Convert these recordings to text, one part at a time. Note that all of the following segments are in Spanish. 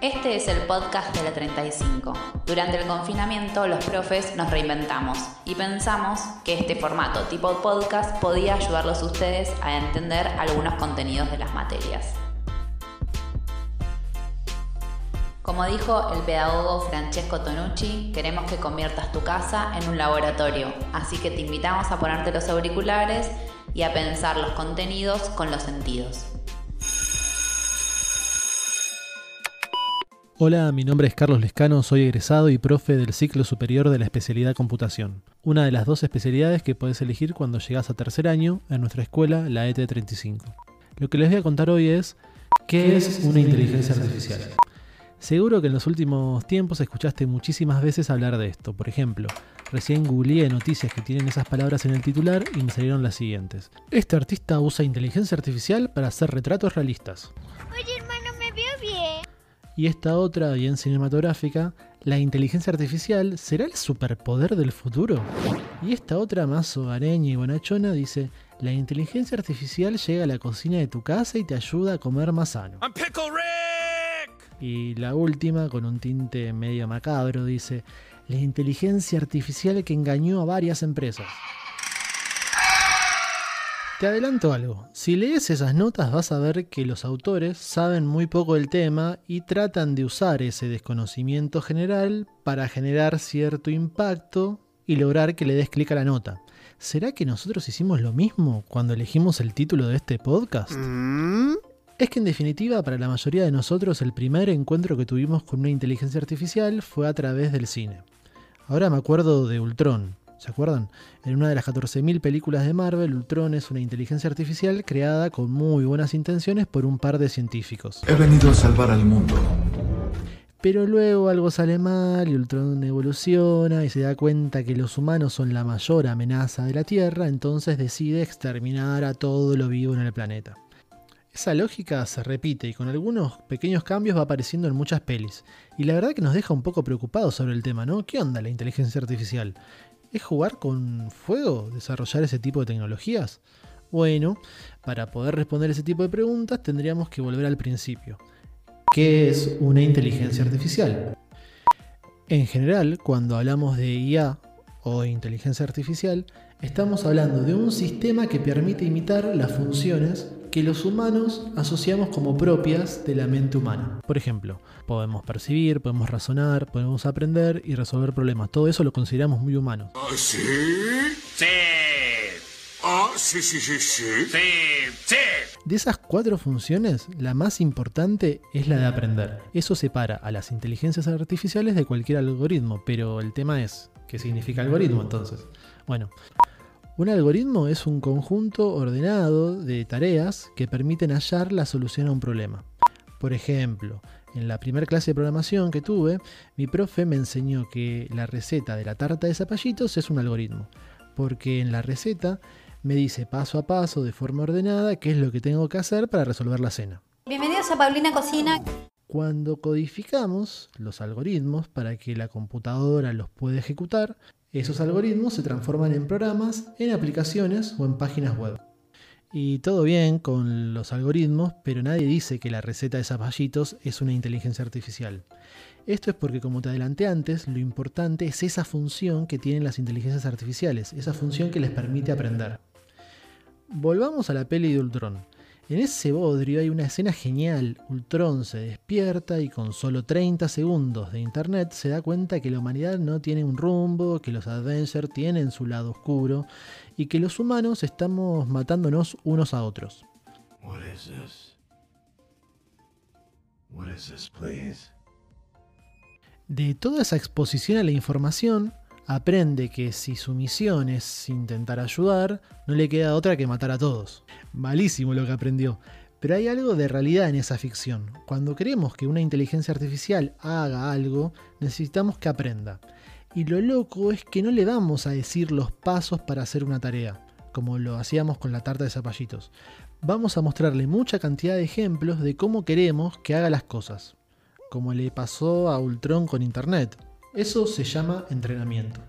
Este es el podcast de la 35. Durante el confinamiento los profes nos reinventamos y pensamos que este formato tipo podcast podía ayudarlos a ustedes a entender algunos contenidos de las materias. Como dijo el pedagogo Francesco Tonucci, queremos que conviertas tu casa en un laboratorio, así que te invitamos a ponerte los auriculares y a pensar los contenidos con los sentidos. Hola, mi nombre es Carlos Lescano, soy egresado y profe del ciclo superior de la especialidad computación, una de las dos especialidades que puedes elegir cuando llegas a tercer año en nuestra escuela, la ET35. Lo que les voy a contar hoy es qué es una inteligencia artificial. Seguro que en los últimos tiempos escuchaste muchísimas veces hablar de esto. Por ejemplo, recién googleé noticias que tienen esas palabras en el titular y me salieron las siguientes. Este artista usa inteligencia artificial para hacer retratos realistas. Y esta otra, bien cinematográfica, ¿la inteligencia artificial será el superpoder del futuro? Y esta otra, más hogareña y bonachona, dice, la inteligencia artificial llega a la cocina de tu casa y te ayuda a comer más sano. Y la última, con un tinte medio macabro, dice, la inteligencia artificial que engañó a varias empresas. Te adelanto algo, si lees esas notas vas a ver que los autores saben muy poco del tema y tratan de usar ese desconocimiento general para generar cierto impacto y lograr que le des clic a la nota. ¿Será que nosotros hicimos lo mismo cuando elegimos el título de este podcast? Es que en definitiva para la mayoría de nosotros el primer encuentro que tuvimos con una inteligencia artificial fue a través del cine. Ahora me acuerdo de Ultron, ¿se acuerdan? En una de las 14.000 películas de Marvel, Ultron es una inteligencia artificial creada con muy buenas intenciones por un par de científicos. He venido a salvar al mundo. Pero luego algo sale mal y Ultron evoluciona y se da cuenta que los humanos son la mayor amenaza de la Tierra, entonces decide exterminar a todo lo vivo en el planeta. Esa lógica se repite y con algunos pequeños cambios va apareciendo en muchas pelis. Y la verdad que nos deja un poco preocupados sobre el tema, ¿no? ¿Qué onda la inteligencia artificial? ¿Es jugar con fuego? ¿Desarrollar ese tipo de tecnologías? Bueno, para poder responder ese tipo de preguntas tendríamos que volver al principio. ¿Qué es una inteligencia artificial? En general, cuando hablamos de IA o inteligencia artificial, estamos hablando de un sistema que permite imitar las funciones que los humanos asociamos como propias de la mente humana. Por ejemplo, podemos percibir, podemos razonar, podemos aprender y resolver problemas. Todo eso lo consideramos muy humano. ¿Ah, sí? Sí. Ah, sí, sí, sí, sí. Sí. Sí. De esas cuatro funciones, la más importante es la de aprender. Eso separa a las inteligencias artificiales de cualquier algoritmo, pero el tema es, ¿qué significa algoritmo entonces? Bueno, un algoritmo es un conjunto ordenado de tareas que permiten hallar la solución a un problema. Por ejemplo, en la primera clase de programación que tuve, mi profe me enseñó que la receta de la tarta de zapallitos es un algoritmo, porque en la receta me dice paso a paso, de forma ordenada, qué es lo que tengo que hacer para resolver la cena. Bienvenidos a Paulina Cocina. Cuando codificamos los algoritmos para que la computadora los pueda ejecutar, esos algoritmos se transforman en programas, en aplicaciones o en páginas web. Y todo bien con los algoritmos, pero nadie dice que la receta de zapallitos es una inteligencia artificial. Esto es porque, como te adelanté antes, lo importante es esa función que tienen las inteligencias artificiales, esa función que les permite aprender. Volvamos a la peli de Ultron. En ese bodrio hay una escena genial. Ultron se despierta y con solo 30 segundos de internet se da cuenta que la humanidad no tiene un rumbo, que los Avengers tienen su lado oscuro y que los humanos estamos matándonos unos a otros. De toda esa exposición a la información, aprende que si su misión es intentar ayudar, no le queda otra que matar a todos. Malísimo lo que aprendió. Pero hay algo de realidad en esa ficción. Cuando queremos que una inteligencia artificial haga algo, necesitamos que aprenda. Y lo loco es que no le vamos a decir los pasos para hacer una tarea, como lo hacíamos con la tarta de zapallitos. Vamos a mostrarle mucha cantidad de ejemplos de cómo queremos que haga las cosas, como le pasó a Ultron con Internet. Eso se llama entrenamiento.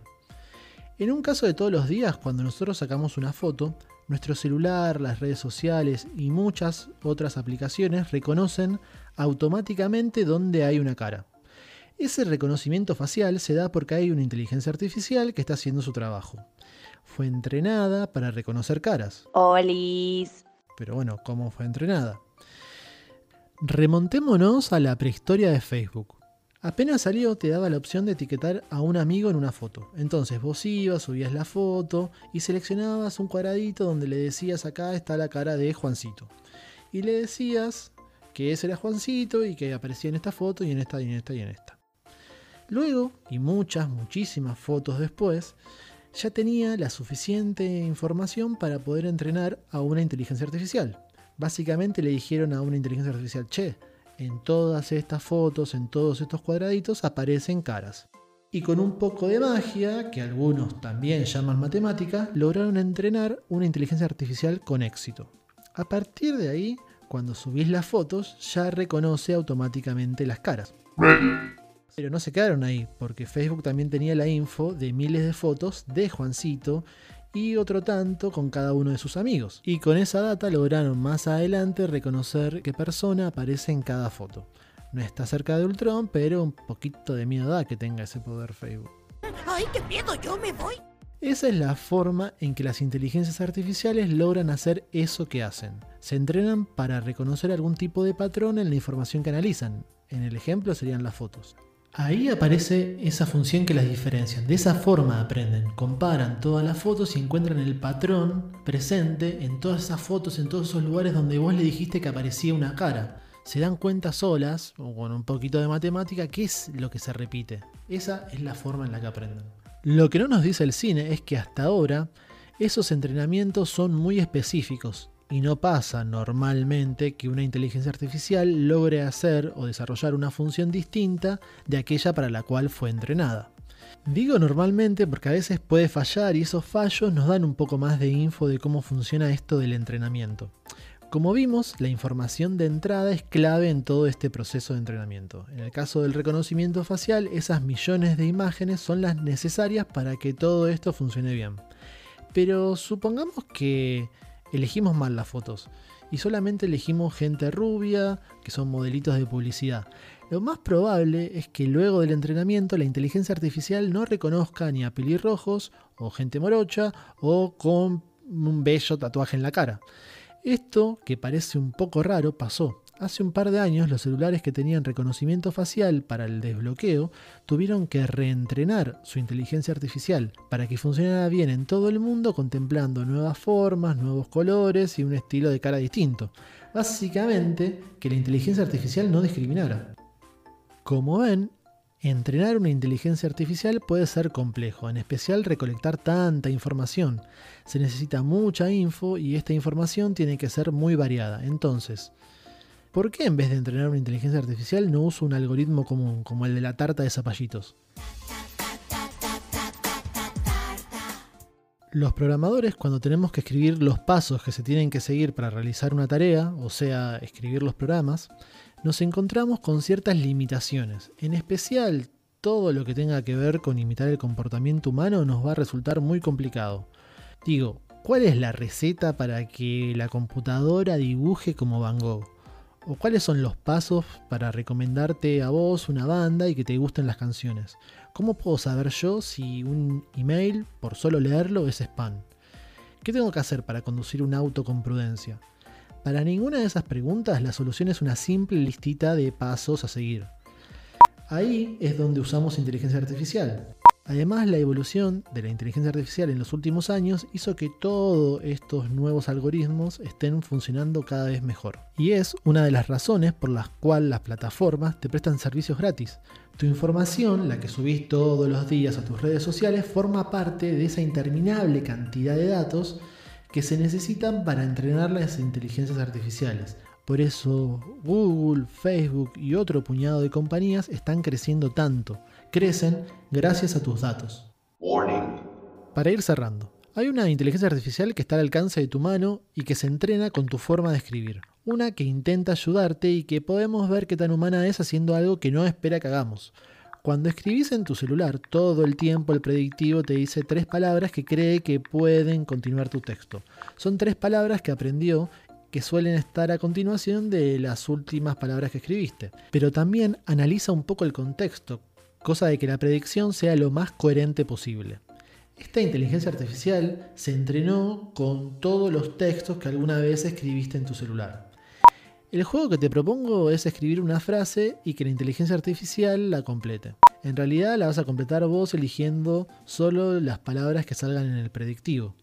En un caso de todos los días, cuando nosotros sacamos una foto, Nuestro celular, las redes sociales y muchas otras aplicaciones reconocen automáticamente dónde hay una cara. Ese reconocimiento facial se da porque hay una inteligencia artificial que está haciendo su trabajo. Fue entrenada para reconocer caras. Olis. Pero bueno, ¿cómo fue entrenada? Remontémonos a la prehistoria de Facebook. Apenas salió te daba la opción de etiquetar a un amigo en una foto. Entonces vos ibas, subías la foto y seleccionabas un cuadradito donde le decías acá está la cara de Juancito. Y le decías que ese era Juancito y que aparecía en esta foto y en esta y en esta y en esta. Luego, y muchas, muchísimas fotos después, ya tenía la suficiente información para poder entrenar a una inteligencia artificial. Básicamente le dijeron a una inteligencia artificial, che, en todas estas fotos, en todos estos cuadraditos aparecen caras. Y con un poco de magia, que algunos también llaman matemática, lograron entrenar una inteligencia artificial con éxito. A partir de ahí, cuando subís las fotos, ya reconoce automáticamente las caras. Pero no se quedaron ahí, porque Facebook también tenía la info de miles de fotos de Juancito y otro tanto con cada uno de sus amigos. Y con esa data lograron más adelante reconocer qué persona aparece en cada foto. No está cerca de Ultron, pero un poquito de miedo da que tenga ese poder Facebook. ¡Ay, qué miedo! ¡Yo me voy! Esa es la forma en que las inteligencias artificiales logran hacer eso que hacen. Se entrenan para reconocer algún tipo de patrón en la información que analizan. En el ejemplo serían las fotos. Ahí aparece esa función que las diferencia. De esa forma aprenden, comparan todas las fotos y encuentran el patrón presente en todas esas fotos, en todos esos lugares donde vos le dijiste que aparecía una cara. Se dan cuenta solas, o con un poquito de matemática, qué es lo que se repite. Esa es la forma en la que aprenden. Lo que no nos dice el cine es que hasta ahora esos entrenamientos son muy específicos y no pasa normalmente que una inteligencia artificial logre hacer o desarrollar una función distinta de aquella para la cual fue entrenada. Digo normalmente porque a veces puede fallar y esos fallos nos dan un poco más de info de cómo funciona esto del entrenamiento. Como vimos, la información de entrada es clave en todo este proceso de entrenamiento. En el caso del reconocimiento facial, esas millones de imágenes son las necesarias para que todo esto funcione bien. Pero supongamos que elegimos mal las fotos y solamente elegimos gente rubia, que son modelitos de publicidad. Lo más probable es que luego del entrenamiento la inteligencia artificial no reconozca ni a pelirrojos o gente morocha o con un bello tatuaje en la cara. Esto, que parece un poco raro, pasó. Hace un par de años los celulares que tenían reconocimiento facial para el desbloqueo tuvieron que reentrenar su inteligencia artificial para que funcionara bien en todo el mundo contemplando nuevas formas, nuevos colores y un estilo de cara distinto. Básicamente que la inteligencia artificial no discriminara. Como ven, entrenar una inteligencia artificial puede ser complejo, en especial recolectar tanta información. Se necesita mucha info y esta información tiene que ser muy variada. Entonces, ¿Por qué en vez de entrenar una inteligencia artificial no uso un algoritmo común, como el de la tarta de zapallitos? Los programadores, cuando tenemos que escribir los pasos que se tienen que seguir para realizar una tarea, o sea, escribir los programas, nos encontramos con ciertas limitaciones. En especial, todo lo que tenga que ver con imitar el comportamiento humano nos va a resultar muy complicado. Digo, ¿cuál es la receta para que la computadora dibuje como Van Gogh? O cuáles son los pasos para recomendarte a vos una banda y que te gusten las canciones. ¿Cómo puedo saber yo si un email, por solo leerlo, es spam? ¿Qué tengo que hacer para conducir un auto con prudencia? Para ninguna de esas preguntas la solución es una simple listita de pasos a seguir. Ahí es donde usamos inteligencia artificial. Además, la evolución de la inteligencia artificial en los últimos años hizo que todos estos nuevos algoritmos estén funcionando cada vez mejor. Y es una de las razones por las cuales las plataformas te prestan servicios gratis. Tu información, la que subís todos los días a tus redes sociales, forma parte de esa interminable cantidad de datos que se necesitan para entrenar las inteligencias artificiales. Por eso Google, Facebook y otro puñado de compañías están creciendo tanto crecen gracias a tus datos. Para ir cerrando, hay una inteligencia artificial que está al alcance de tu mano y que se entrena con tu forma de escribir. Una que intenta ayudarte y que podemos ver qué tan humana es haciendo algo que no espera que hagamos. Cuando escribís en tu celular, todo el tiempo el predictivo te dice tres palabras que cree que pueden continuar tu texto. Son tres palabras que aprendió que suelen estar a continuación de las últimas palabras que escribiste. Pero también analiza un poco el contexto, cosa de que la predicción sea lo más coherente posible. Esta inteligencia artificial se entrenó con todos los textos que alguna vez escribiste en tu celular. El juego que te propongo es escribir una frase y que la inteligencia artificial la complete. En realidad la vas a completar vos eligiendo solo las palabras que salgan en el predictivo.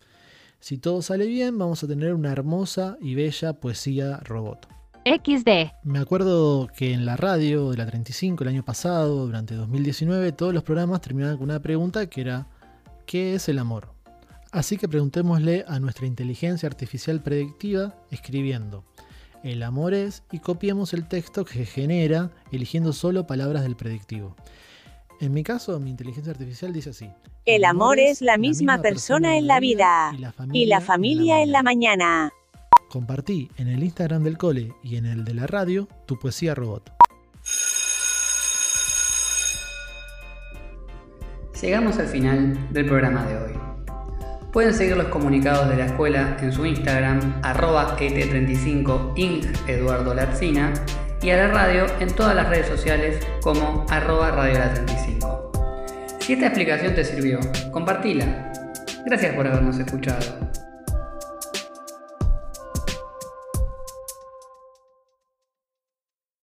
Si todo sale bien, vamos a tener una hermosa y bella poesía robot. XD. Me acuerdo que en la radio de la 35 el año pasado, durante 2019, todos los programas terminaban con una pregunta que era ¿qué es el amor? Así que preguntémosle a nuestra inteligencia artificial predictiva escribiendo el amor es y copiemos el texto que genera eligiendo solo palabras del predictivo. En mi caso, mi inteligencia artificial dice así. El amor es la misma persona en la vida y la familia en la mañana. Compartí en el Instagram del cole y en el de la radio tu poesía robot. Llegamos al final del programa de hoy. Pueden seguir los comunicados de la escuela en su Instagram, arroba et35 ing Eduardo Latzina, y a la radio en todas las redes sociales como arroba Radio La 35. Si esta explicación te sirvió, compartila. Gracias por habernos escuchado.